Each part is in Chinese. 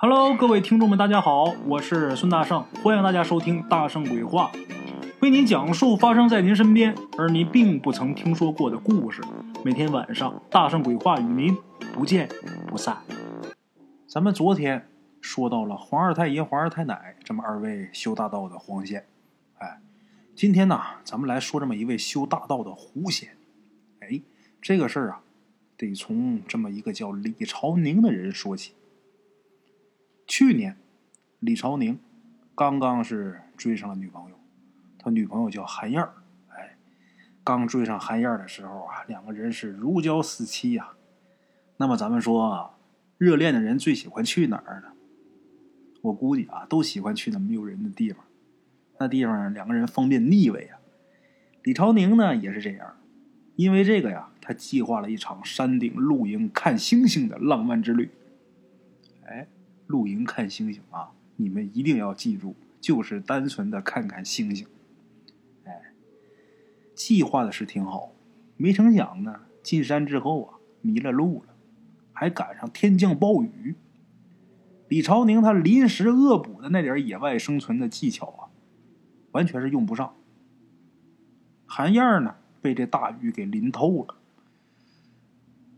Hello，各位听众们，大家好，我是孙大圣，欢迎大家收听《大圣鬼话》，为您讲述发生在您身边而您并不曾听说过的故事。每天晚上，《大圣鬼话》与您不见不散。咱们昨天说到了黄二太爷、黄二太奶这么二位修大道的黄仙，哎，今天呢，咱们来说这么一位修大道的狐仙。哎，这个事儿啊，得从这么一个叫李朝宁的人说起。去年，李朝宁刚刚是追上了女朋友，他女朋友叫韩燕儿。哎，刚追上韩燕儿的时候啊，两个人是如胶似漆呀。那么咱们说，热恋的人最喜欢去哪儿呢？我估计啊，都喜欢去那没有人的地方，那地方两个人方便腻歪呀。李朝宁呢也是这样，因为这个呀，他计划了一场山顶露营看星星的浪漫之旅。哎。露营看星星啊！你们一定要记住，就是单纯的看看星星。哎，计划的是挺好，没成想呢，进山之后啊，迷了路了，还赶上天降暴雨。李朝宁他临时恶补的那点野外生存的技巧啊，完全是用不上。韩燕呢，被这大雨给淋透了。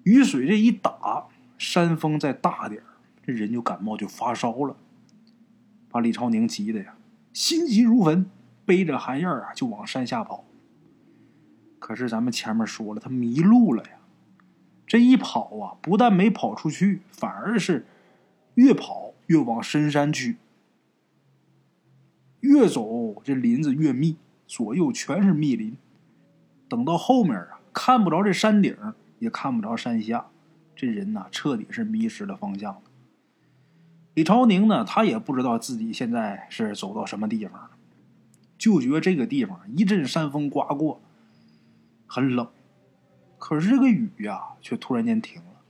雨水这一打，山风再大点这人就感冒就发烧了，把李朝宁急的呀，心急如焚，背着韩燕啊就往山下跑。可是咱们前面说了，他迷路了呀。这一跑啊，不但没跑出去，反而是越跑越往深山去。越走这林子越密，左右全是密林。等到后面啊，看不着这山顶，也看不着山下，这人呐，彻底是迷失了方向。李朝宁呢，他也不知道自己现在是走到什么地方了，就觉这个地方一阵山风刮过，很冷。可是这个雨呀，却突然间停了。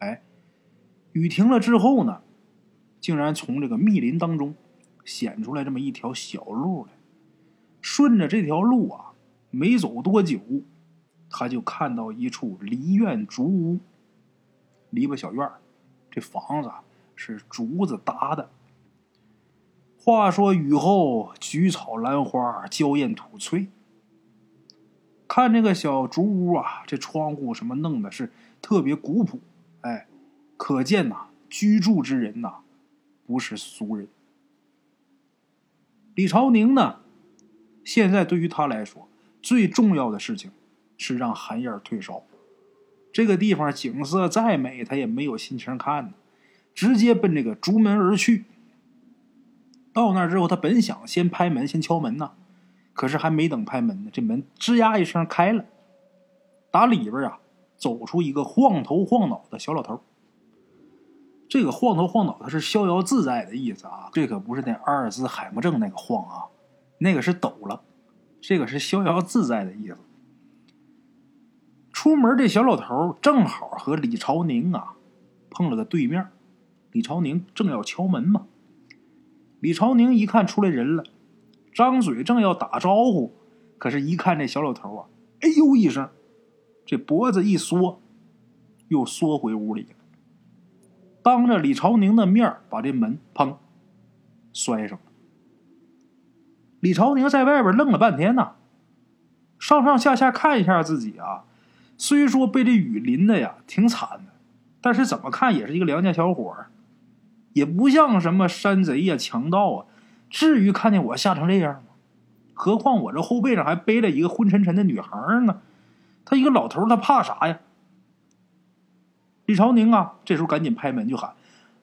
哎，雨停了之后呢，竟然从这个密林当中显出来这么一条小路来。顺着这条路啊，没走多久，他就看到一处梨院竹屋，篱笆小院这房子。啊是竹子搭的。话说雨后菊草兰花，娇艳吐翠。看这个小竹屋啊，这窗户什么弄的是特别古朴，哎，可见呐，居住之人呐，不是俗人。李朝宁呢，现在对于他来说，最重要的事情是让韩燕退烧。这个地方景色再美，他也没有心情看呢。直接奔这个竹门而去。到那之后，他本想先拍门，先敲门呢，可是还没等拍门呢，这门吱呀一声开了，打里边啊走出一个晃头晃脑的小老头。这个晃头晃脑，他是逍遥自在的意思啊，这可不是那阿尔兹海默症那个晃啊，那个是抖了，这个是逍遥自在的意思。出门这小老头正好和李朝宁啊碰了个对面。李朝宁正要敲门嘛，李朝宁一看出来人了，张嘴正要打招呼，可是，一看这小老头啊，哎呦一声，这脖子一缩，又缩回屋里了，当着李朝宁的面把这门砰摔上了。李朝宁在外边愣了半天呐，上上下下看一下自己啊，虽说被这雨淋的呀挺惨的，但是怎么看也是一个良家小伙。也不像什么山贼呀、强盗啊，至于看见我吓成这样吗？何况我这后背上还背了一个昏沉沉的女孩呢。他一个老头，他怕啥呀？李朝宁啊，这时候赶紧拍门就喊：“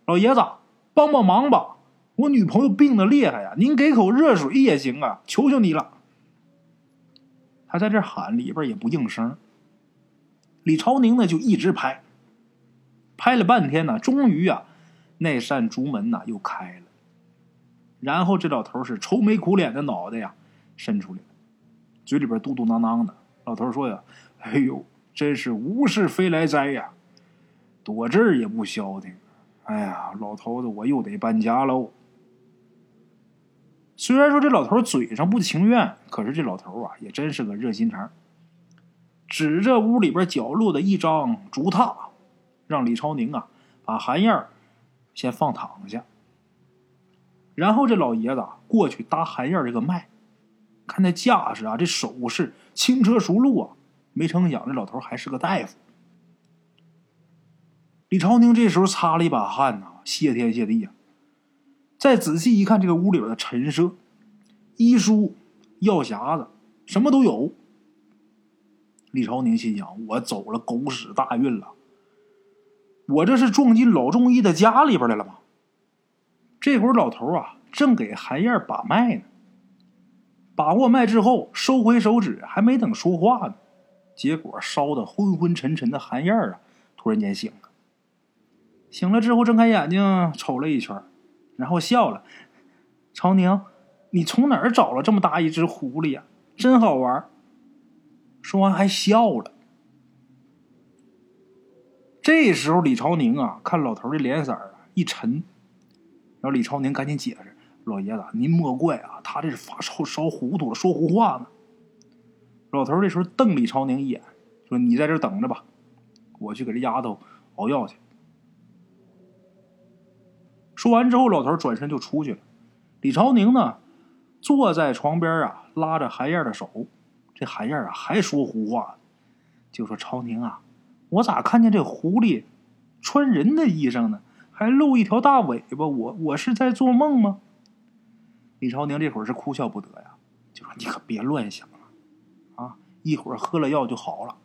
老爷子，帮帮忙吧！我女朋友病的厉害呀，您给口热水也行啊，求求你了。”他在这喊，里边也不应声。李朝宁呢，就一直拍，拍了半天呢，终于啊。那扇竹门呐又开了，然后这老头是愁眉苦脸的脑袋呀伸出来，嘴里边嘟嘟囔囔的。老头说呀：“哎呦，真是无事非来哉呀，躲这儿也不消停。哎呀，老头子，我又得搬家喽。”虽然说这老头嘴上不情愿，可是这老头啊也真是个热心肠，指着屋里边角落的一张竹榻，让李朝宁啊把韩燕先放躺下。然后这老爷子过去搭韩燕这个脉，看那架势啊，这手势轻车熟路啊，没成想这老头还是个大夫。李朝宁这时候擦了一把汗呐，谢天谢地呀！再仔细一看，这个屋里边的陈设、医书、药匣子，什么都有。李朝宁心想：我走了狗屎大运了！我这是撞进老中医的家里边来了吗？这会儿老头啊，正给韩燕把脉呢。把过脉之后，收回手指，还没等说话呢，结果烧的昏昏沉沉的韩燕啊，突然间醒了。醒了之后，睁开眼睛瞅了一圈，然后笑了：“朝宁，你从哪儿找了这么大一只狐狸呀？真好玩。”说完还笑了。这时候，李朝宁啊，看老头的脸色啊一沉，然后李朝宁赶紧解释：“老爷子，您莫怪啊，他这是发烧烧糊涂了，说胡话呢。”老头这时候瞪李朝宁一眼，说：“你在这等着吧，我去给这丫头熬药去。”说完之后，老头转身就出去了。李朝宁呢，坐在床边啊，拉着韩燕的手。这韩燕啊，还说胡话，就说：“朝宁啊，我咋看见这狐狸穿人的衣裳呢？还露一条大尾巴？我我是在做梦吗？”李朝宁这会儿是哭笑不得呀，就说：“你可别乱想了，啊，一会儿喝了药就好了。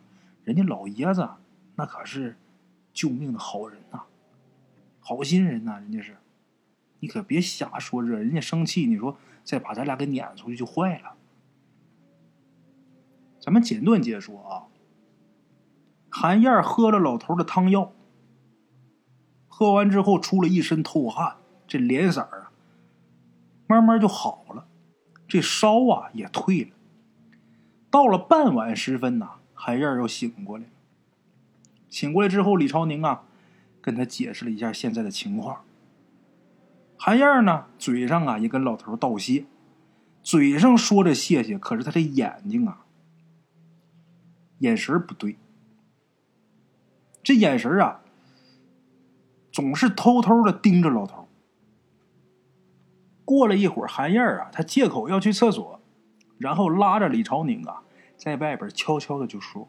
人家老爷子那可是救命的好人呐，好心人呐，人家是。”你可别瞎说，这人家生气。你说再把咱俩给撵出去就坏了。咱们简短解说啊。韩燕喝了老头的汤药，喝完之后出了一身透汗，这脸色啊，慢慢就好了，这烧啊也退了。到了傍晚时分呐，韩燕又醒过来了。醒过来之后，李朝宁啊，跟他解释了一下现在的情况。韩燕呢，嘴上啊也跟老头道谢，嘴上说着谢谢，可是他这眼睛啊，眼神不对，这眼神啊，总是偷偷的盯着老头。过了一会儿，韩燕啊，他借口要去厕所，然后拉着李朝宁啊，在外边悄悄的就说：“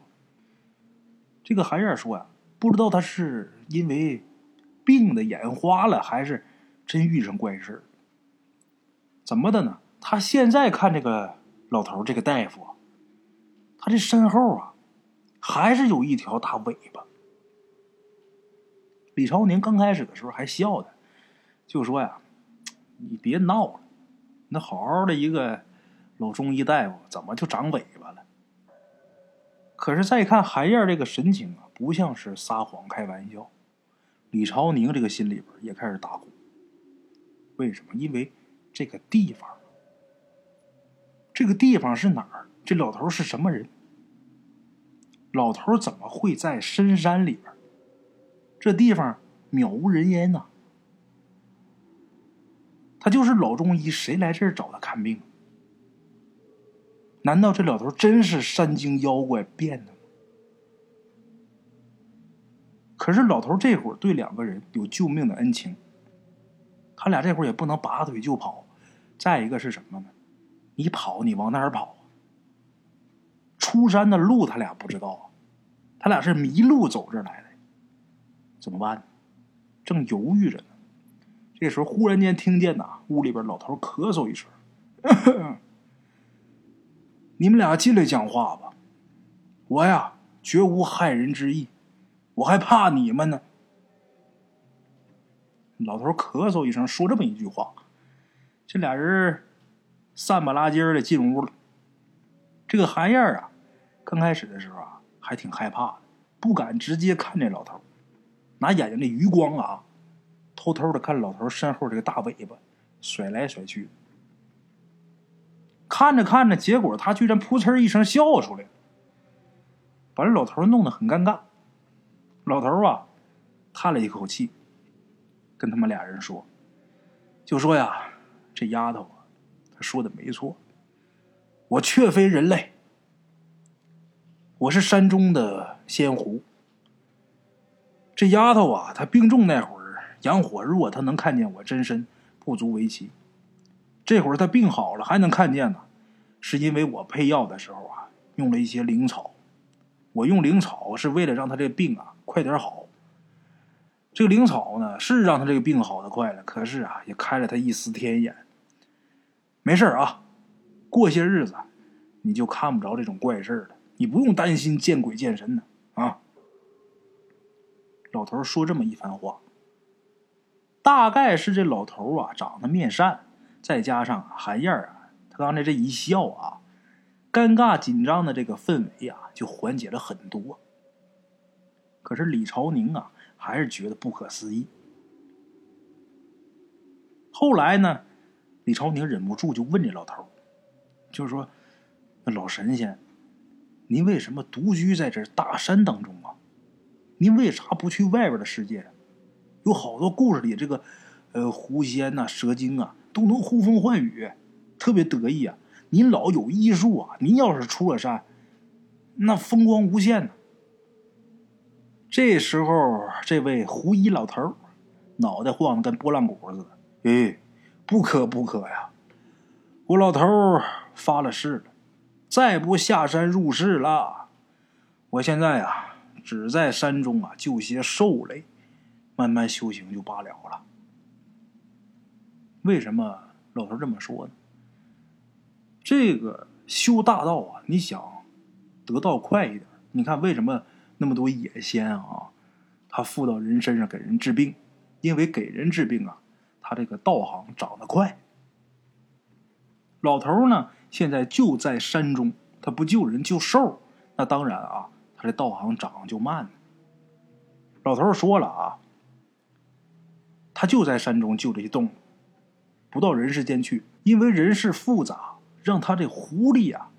这个韩燕说呀，不知道他是因为病的眼花了，还是……”真遇上怪事怎么的呢？他现在看这个老头这个大夫，他这身后啊，还是有一条大尾巴。李朝宁刚开始的时候还笑他，就说呀：“你别闹了，那好好的一个老中医大夫，怎么就长尾巴了？”可是再看韩燕这个神情啊，不像是撒谎开玩笑。李朝宁这个心里边也开始打鼓。为什么？因为这个地方，这个地方是哪儿？这老头是什么人？老头怎么会在深山里边？这地方渺无人烟呐！他就是老中医，谁来这儿找他看病？难道这老头真是山精妖怪变的吗？可是老头这会儿对两个人有救命的恩情。他俩这会儿也不能拔腿就跑，再一个是什么呢？你跑，你往哪儿跑？出山的路他俩不知道，他俩是迷路走这来的，怎么办？正犹豫着呢，这时候忽然间听见呐，屋里边老头咳嗽一声：“ 你们俩进来讲话吧，我呀绝无害人之意，我还怕你们呢。”老头咳嗽一声，说这么一句话，这俩人散吧拉筋的进屋了。这个韩燕啊，刚开始的时候啊，还挺害怕的，不敢直接看这老头，拿眼睛的余光啊，偷偷的看老头身后这个大尾巴，甩来甩去。看着看着，结果他居然扑哧一声笑出来，把这老头弄得很尴尬。老头啊，叹了一口气。跟他们俩人说，就说呀，这丫头啊，她说的没错，我确非人类，我是山中的仙狐。这丫头啊，她病重那会儿阳火弱，她能看见我真身，不足为奇。这会儿她病好了还能看见呢，是因为我配药的时候啊，用了一些灵草。我用灵草是为了让她这病啊快点好。这个灵草呢，是让她这个病好的快了，可是啊，也开了她一丝天眼。没事啊，过些日子你就看不着这种怪事了，你不用担心见鬼见神的啊。老头说这么一番话，大概是这老头啊长得面善，再加上韩燕啊，他刚才这一笑啊，尴尬紧张的这个氛围啊就缓解了很多。可是李朝宁啊。还是觉得不可思议。后来呢，李朝宁忍不住就问这老头就是说：“那老神仙，您为什么独居在这大山当中啊？您为啥不去外边的世界？有好多故事里这个，呃，狐仙呐、蛇精啊，都能呼风唤雨，特别得意啊。您老有医术啊，您要是出了山，那风光无限呢。”这时候，这位胡衣老头脑袋晃得跟拨浪鼓似的。哎，不可不可呀！我老头发了誓了，再不下山入世了。我现在啊，只在山中啊救些兽类，慢慢修行就罢了了。为什么老头这么说呢？这个修大道啊，你想得道快一点，你看为什么？那么多野仙啊，他附到人身上给人治病，因为给人治病啊，他这个道行长得快。老头呢，现在就在山中，他不救人救兽，那当然啊，他这道行长就慢。老头说了啊，他就在山中就这些动物，不到人世间去，因为人世复杂，让他这狐狸啊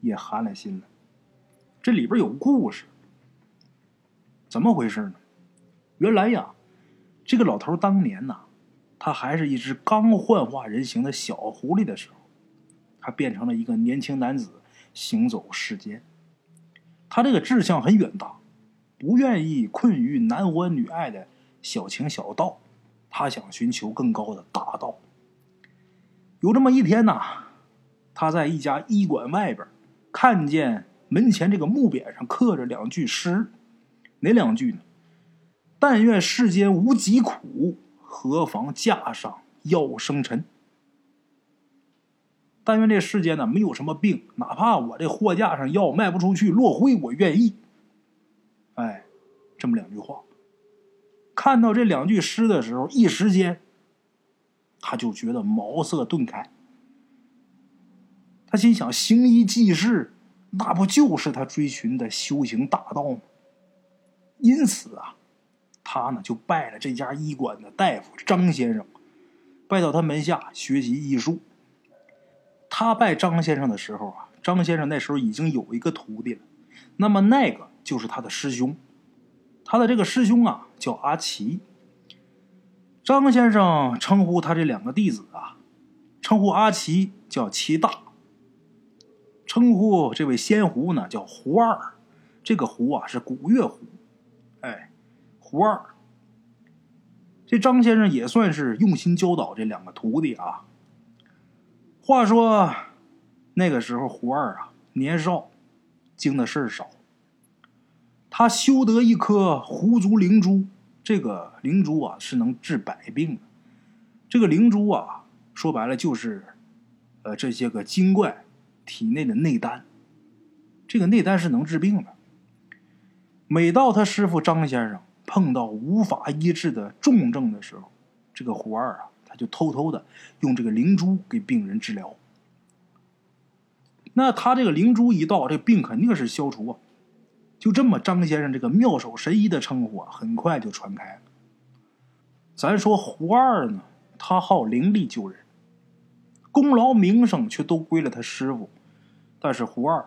也寒了心了。这里边有故事。怎么回事呢？原来呀，这个老头当年呐，他还是一只刚幻化人形的小狐狸的时候，他变成了一个年轻男子，行走世间。他这个志向很远大，不愿意困于男欢女爱的小情小道，他想寻求更高的大道。有这么一天呐，他在一家医馆外边，看见门前这个木匾上刻着两句诗。哪两句呢？但愿世间无疾苦，何妨架上药生尘。但愿这世间呢没有什么病，哪怕我这货架上药卖不出去落灰，我愿意。哎，这么两句话。看到这两句诗的时候，一时间他就觉得茅塞顿开。他心想：行医济世，那不就是他追寻的修行大道吗？因此啊，他呢就拜了这家医馆的大夫张先生，拜到他门下学习医术。他拜张先生的时候啊，张先生那时候已经有一个徒弟了，那么那个就是他的师兄。他的这个师兄啊叫阿奇。张先生称呼他这两个弟子啊，称呼阿奇叫齐大，称呼这位仙狐呢叫胡二。这个狐啊是古月狐。哎，胡二，这张先生也算是用心教导这两个徒弟啊。话说那个时候，胡二啊年少，经的事少。他修得一颗狐族灵珠，这个灵珠啊是能治百病的。这个灵珠啊，说白了就是，呃，这些个精怪体内的内丹。这个内丹是能治病的。每到他师傅张先生碰到无法医治的重症的时候，这个胡二啊，就偷偷的用这个灵珠给病人治疗。那他这个灵珠一到，这病肯定是消除啊。就这么，张先生这个妙手神医的称呼啊，很快就传开了。咱说胡二呢，他好灵力救人，功劳名声却都归了他师傅，但是胡二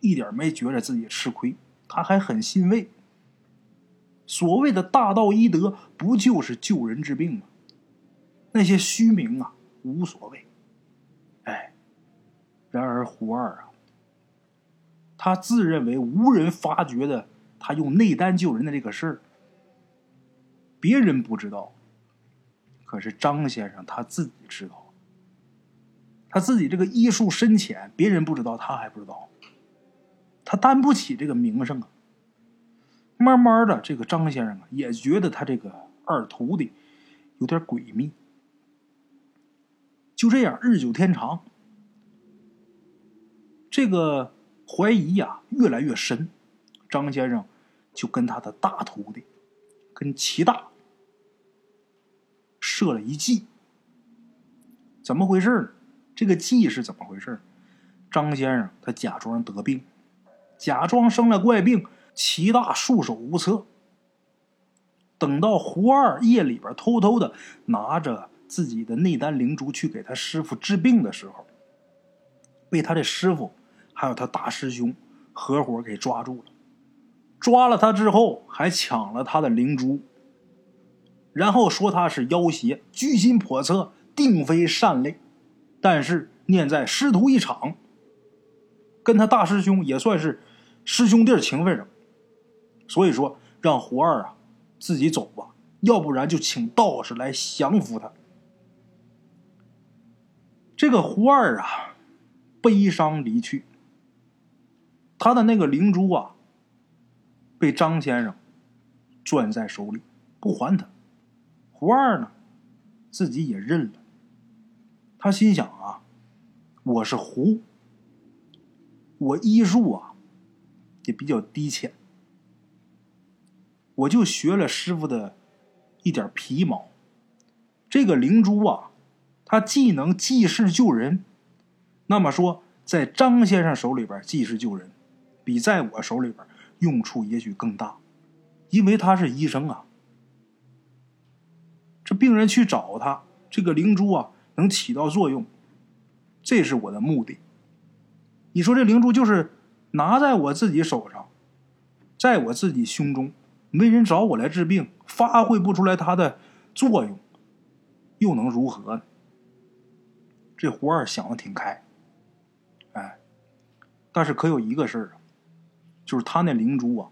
一点没觉着自己吃亏。他还很欣慰。所谓的大道医德，不就是救人治病吗？那些虚名啊，无所谓。哎，然而胡二啊，他自认为无人发觉的，他用内丹救人的这个事儿，别人不知道，可是张先生他自己知道。他自己这个医术深浅，别人不知道，他还不知道。他担不起这个名声啊。慢慢的，这个张先生啊，也觉得他这个二徒弟有点诡秘。就这样，日久天长，这个怀疑呀越来越深。张先生就跟他的大徒弟，跟齐大设了一计。怎么回事呢？这个计是怎么回事？张先生他假装得病，假装生了怪病，齐大束手无策。等到胡二夜里边偷偷的拿着自己的内丹灵珠去给他师傅治病的时候，被他的师傅还有他大师兄合伙给抓住了。抓了他之后，还抢了他的灵珠，然后说他是妖邪，居心叵测，定非善类。但是念在师徒一场，跟他大师兄也算是师兄弟情分上，所以说让胡二啊自己走吧，要不然就请道士来降服他。这个胡二啊，悲伤离去，他的那个灵珠啊，被张先生攥在手里不还他，胡二呢自己也认了。他心想啊，我是胡，我医术啊也比较低浅，我就学了师傅的一点皮毛。这个灵珠啊，他既能济世救人，那么说在张先生手里边济世救人，比在我手里边用处也许更大，因为他是医生啊。这病人去找他，这个灵珠啊。能起到作用，这是我的目的。你说这灵珠就是拿在我自己手上，在我自己胸中，没人找我来治病，发挥不出来它的作用，又能如何呢？这胡二想的挺开，哎，但是可有一个事儿啊，就是他那灵珠啊，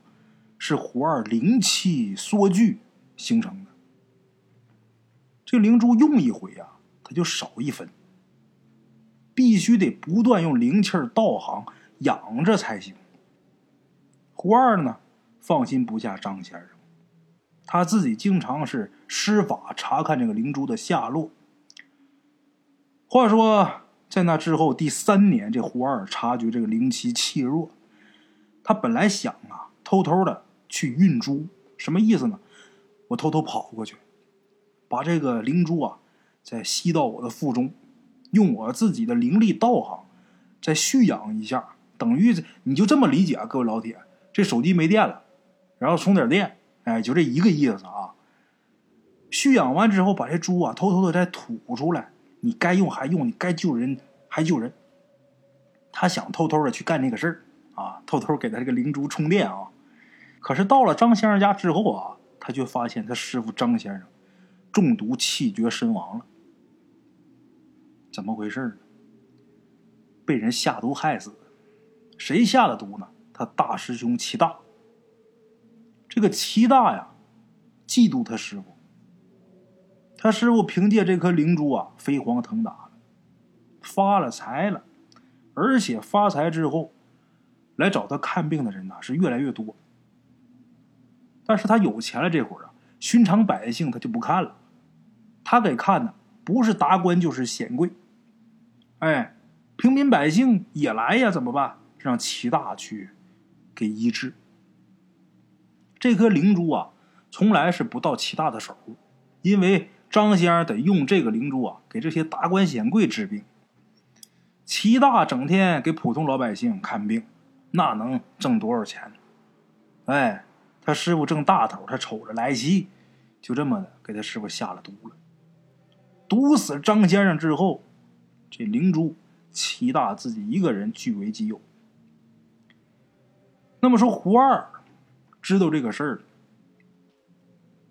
是胡二灵气缩聚形成的。这灵珠用一回啊。他就少一分，必须得不断用灵气儿道行养着才行。胡二呢，放心不下张先生，他自己经常是施法查看这个灵珠的下落。话说，在那之后第三年，这胡二察觉这个灵气气弱，他本来想啊，偷偷的去运珠，什么意思呢？我偷偷跑过去，把这个灵珠啊。再吸到我的腹中，用我自己的灵力道行再蓄养一下，等于你就这么理解啊，各位老铁，这手机没电了，然后充点电，哎，就这一个意思啊。蓄养完之后，把这珠啊偷偷的再吐出来，你该用还用，你该救人还救人。他想偷偷的去干这个事儿啊，偷偷给他这个灵珠充电啊。可是到了张先生家之后啊，他却发现他师傅张先生中毒气绝身亡了。怎么回事呢？被人下毒害死，谁下的毒呢？他大师兄齐大。这个齐大呀，嫉妒他师傅。他师傅凭借这颗灵珠啊，飞黄腾达了，发了财了，而且发财之后，来找他看病的人呢是越来越多。但是他有钱了这会儿啊，寻常百姓他就不看了，他给看的不是达官就是显贵。哎，平民百姓也来呀？怎么办？让齐大去给医治。这颗灵珠啊，从来是不到齐大的手，因为张先生得用这个灵珠啊，给这些达官显贵治病。齐大整天给普通老百姓看病，那能挣多少钱？哎，他师傅挣大头，他瞅着来气，就这么的给他师傅下了毒了。毒死张先生之后。这灵珠，齐大自己一个人据为己有。那么说，胡二知道这个事儿，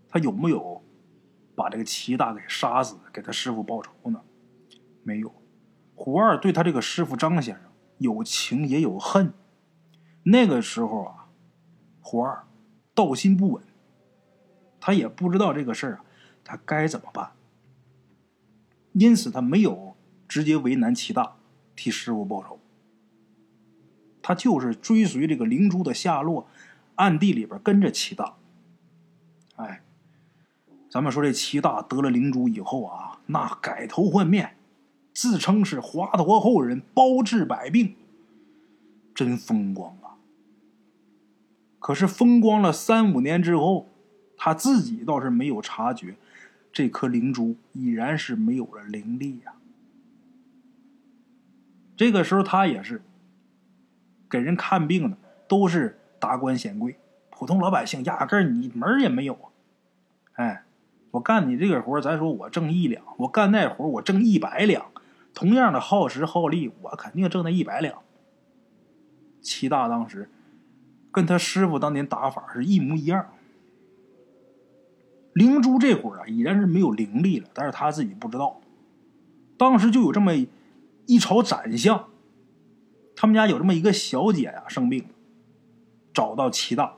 他有没有把这个齐大给杀死，给他师傅报仇呢？没有。胡二对他这个师傅张先生有情也有恨。那个时候啊，胡二道心不稳，他也不知道这个事儿啊，他该怎么办。因此，他没有直接为难齐大，替师傅报仇。他就是追随这个灵珠的下落，暗地里边跟着齐大。咱们说这齐大得了灵珠以后啊，那改头换面，自称是华佗后人，包治百病，真风光啊！可是风光了三五年之后，他自己倒是没有察觉，这颗灵珠已然是没有了灵力呀。这个时候，他也是。给人看病的都是达官显贵，普通老百姓压根儿你门也没有啊！哎，我干你这个活咱说我挣一两，我干那活我挣一百两，同样的耗时耗力，我肯定挣那一百两。齐大当时跟他师傅当年打法是一模一样。灵珠这会儿啊，已然是没有灵力了，但是他自己不知道。当时就有这么一朝斩相。他们家有这么一个小姐呀，生病，找到齐大，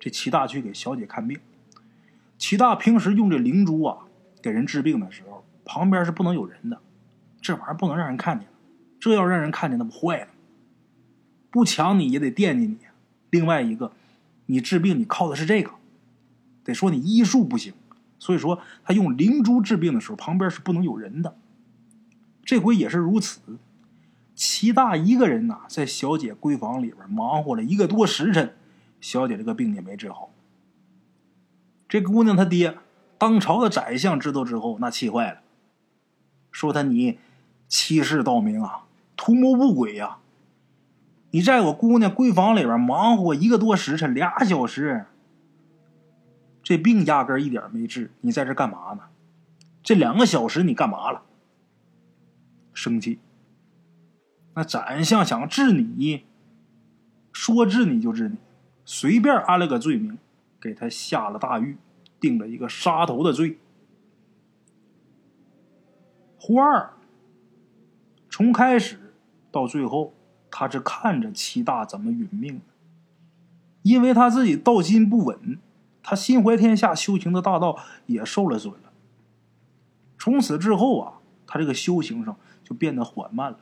这齐大去给小姐看病。齐大平时用这灵珠啊，给人治病的时候，旁边是不能有人的，这玩意儿不能让人看见，这要让人看见那不坏了。不抢你也得惦记你。另外一个，你治病你靠的是这个，得说你医术不行，所以说他用灵珠治病的时候，旁边是不能有人的。这回也是如此。齐大一个人呐，在小姐闺房里边忙活了一个多时辰，小姐这个病也没治好。这姑娘她爹，当朝的宰相知道之后，那气坏了，说他你欺世盗名啊，图谋不轨呀！你在我姑娘闺房里边忙活一个多时辰，俩小时，这病压根一点没治，你在这干嘛呢？这两个小时你干嘛了？生气。那宰相想治你，说治你就治你，随便安了个罪名，给他下了大狱，定了一个杀头的罪。胡二从开始到最后，他是看着齐大怎么殒命的，因为他自己道心不稳，他心怀天下修行的大道也受了损了。从此之后啊，他这个修行上就变得缓慢了。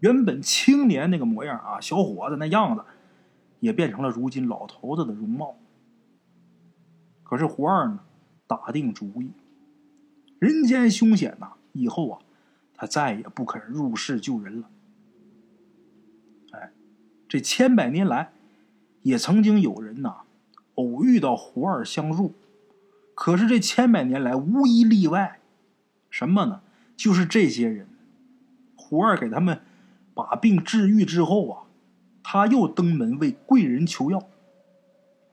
原本青年那个模样啊，小伙子那样子，也变成了如今老头子的容貌。可是胡二呢，打定主意，人间凶险呐，以后啊，他再也不肯入世救人了。哎，这千百年来，也曾经有人呐，偶遇到胡二相助，可是这千百年来无一例外，什么呢？就是这些人，胡二给他们。把病治愈之后啊，他又登门为贵人求药。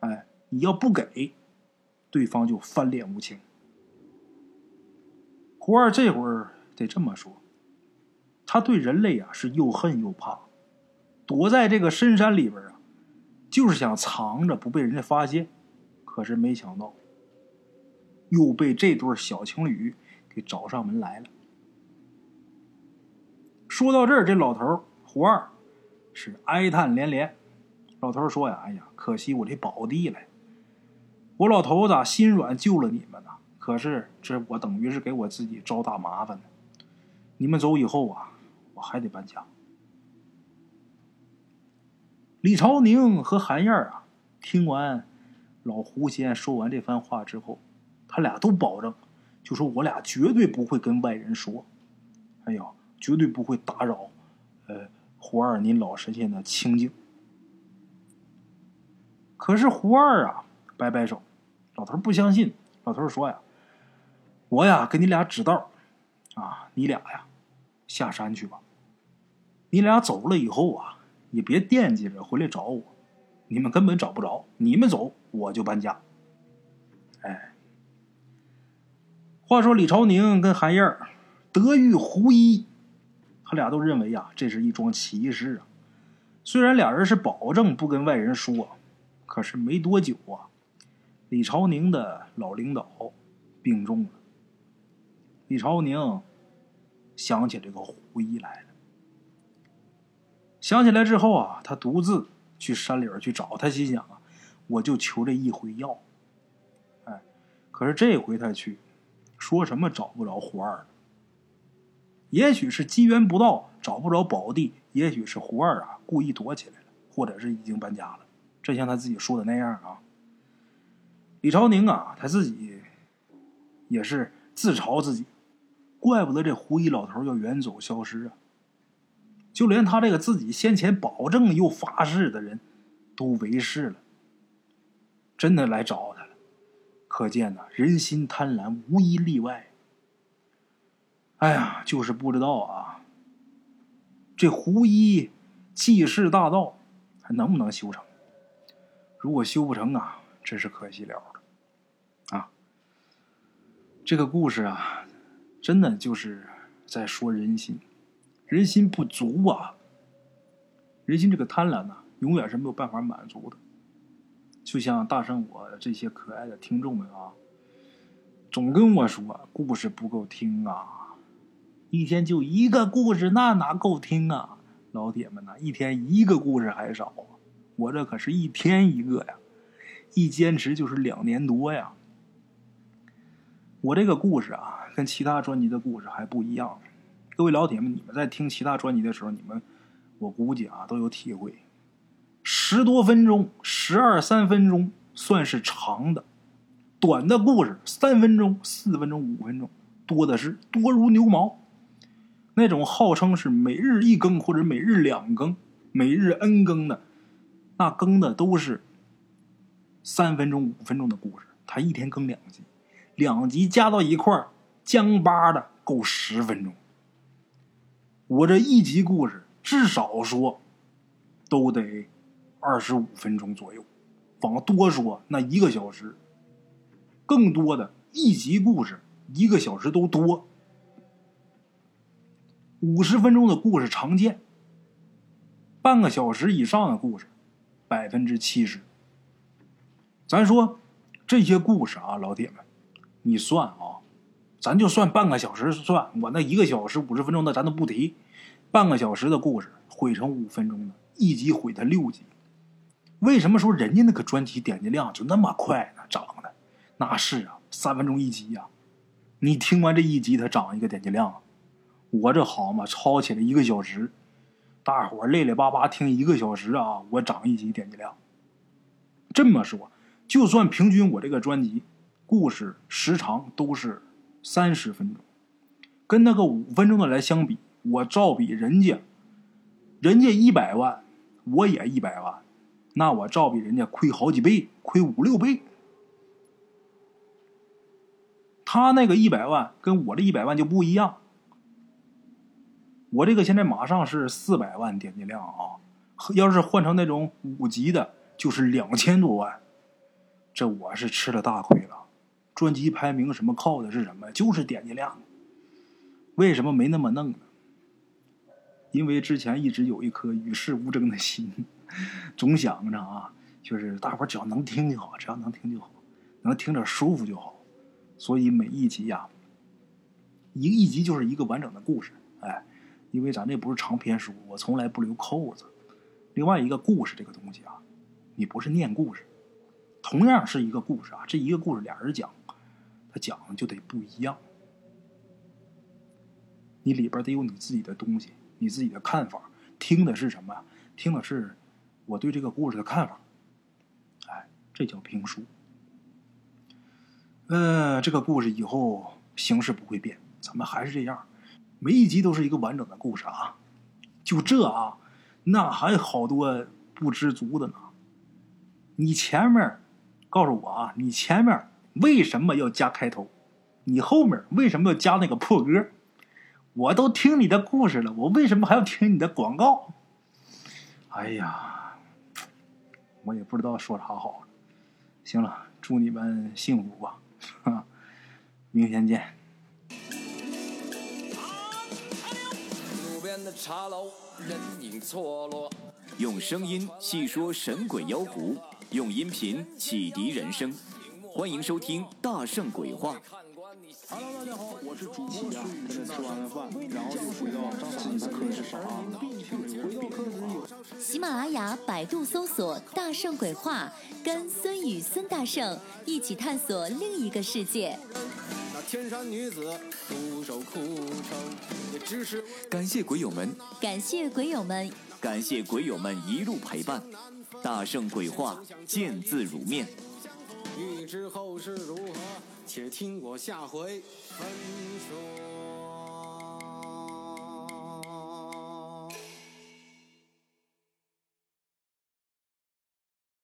哎，你要不给，对方就翻脸无情。胡二这会儿得这么说，他对人类啊是又恨又怕，躲在这个深山里边啊，就是想藏着不被人家发现。可是没想到，又被这对小情侣给找上门来了。说到这儿，这老头胡二是哀叹连连。老头说呀：“哎呀，可惜我这宝地了。我老头子心软救了你们呐，可是这我等于是给我自己招大麻烦呢。你们走以后啊，我还得搬家。”李朝宁和韩燕啊，听完老胡仙说完这番话之后，他俩都保证，就说我俩绝对不会跟外人说。哎呦！绝对不会打扰，呃，胡二您老神仙的清静。可是胡二啊，摆摆手，老头不相信。老头说呀：“我呀，给你俩指道，啊，你俩呀，下山去吧。你俩走了以后啊，也别惦记着回来找我，你们根本找不着。你们走，我就搬家。”哎，话说李朝宁跟韩燕得遇胡一。他俩都认为呀，这是一桩奇事啊。虽然俩人是保证不跟外人说，可是没多久啊，李朝宁的老领导病重了。李朝宁想起这个胡一来了，想起来之后啊，他独自去山里边去找他，心想啊，我就求这一回药。哎，可是这回他去，说什么找不着胡二了。也许是机缘不到，找不着宝地；也许是胡二啊故意躲起来了，或者是已经搬家了。这像他自己说的那样啊。李朝宁啊，他自己也是自嘲自己，怪不得这胡一老头要远走消失啊。就连他这个自己先前保证又发誓的人，都违誓了，真的来找他了。可见呢，人心贪婪，无一例外。哎呀，就是不知道啊，这胡一济世大道还能不能修成？如果修不成啊，真是可惜了了。啊，这个故事啊，真的就是在说人心。人心不足啊，人心这个贪婪呢，永远是没有办法满足的。就像大圣我这些可爱的听众们啊，总跟我说故事不够听啊，一天就一个故事，那哪够听啊？老铁们呐，一天一个故事还少，我这可是一天一个呀，一坚持就是两年多呀。我这个故事啊，跟其他专辑的故事还不一样。各位老铁们，你们在听其他专辑的时候，你们我估计啊都有体会。十多分钟、十二三分钟算是长的，短的故事三分钟、四分钟、五分钟多的是，多如牛毛。那种号称是每日一更或者每日两更、每日 N 更的，那更的都是三分钟、五分钟的故事。他一天更两集，两集加到一块儿，僵巴的够十分钟。我这一集故事至少说都得二十五分钟左右，往多说那一个小时，更多的一集故事一个小时都多。五十分钟的故事常见，半个小时以上的故事百分之七十。咱说这些故事啊，老铁们，你算啊。咱就算半个小时算，我那一个小时五十分钟的咱都不提，半个小时的故事毁成五分钟的，一集毁他六集。为什么说人家那个专辑点击量就那么快呢？涨的那是啊，三分钟一集呀。你听完这一集，它涨一个点击量。我这好嘛，抄起来一个小时，大伙累累巴巴听一个小时啊，我涨一集点击量。这么说，就算平均我这个专辑故事时长都是。三十分钟，跟那个五分钟的来相比，我照比人家，人家一百万，我也一百万，那我照比人家亏好几倍，亏五六倍。他那个一百万跟我这一百万就不一样，我这个现在马上是四百万点击量啊，要是换成那种五级的，就是两千多万，这我是吃了大亏了。专辑排名什么靠的是什么？就是点击量。为什么没那么弄呢？因为之前一直有一颗与世无争的心，总想着啊，就是大伙只要能听就好，只要能听就好，能听着舒服就好。所以每一集呀，一一集就是一个完整的故事。哎，因为咱这不是长篇书，我从来不留扣子。另外一个故事这个东西啊，你不是念故事，同样是一个故事啊，这一个故事俩人讲。他讲就得不一样，你里边得有你自己的东西，你自己的看法。听的是什么？听的是我对这个故事的看法。哎，这叫评书。呃，这个故事以后形式不会变，咱们还是这样，每一集都是一个完整的故事啊。就这啊，那还好多不知足的呢。你前面告诉我啊，你前面。为什么要加开头？你后面为什么要加那个破歌？我都听你的故事了，我为什么还要听你的广告？哎呀，我也不知道说啥好。行了，祝你们幸福吧，哈，明天见。路边的茶楼，人影错落用声音细说神鬼妖狐，用音频启迪人生。欢迎收听《大圣鬼话》。Hello，大家好，我是主播呀，跟着吃完了饭，然后就回到自己的课室上啊。回到课室有喜马拉雅、百度搜索“大圣鬼话”，跟孙宇、孙大圣一起探索另一个世界。那天山女子独守枯城，也只是感谢鬼友们，感谢鬼友们，感谢鬼友们一路陪伴。大圣鬼话，见字如面。欲知后事如何，且听我下回分说。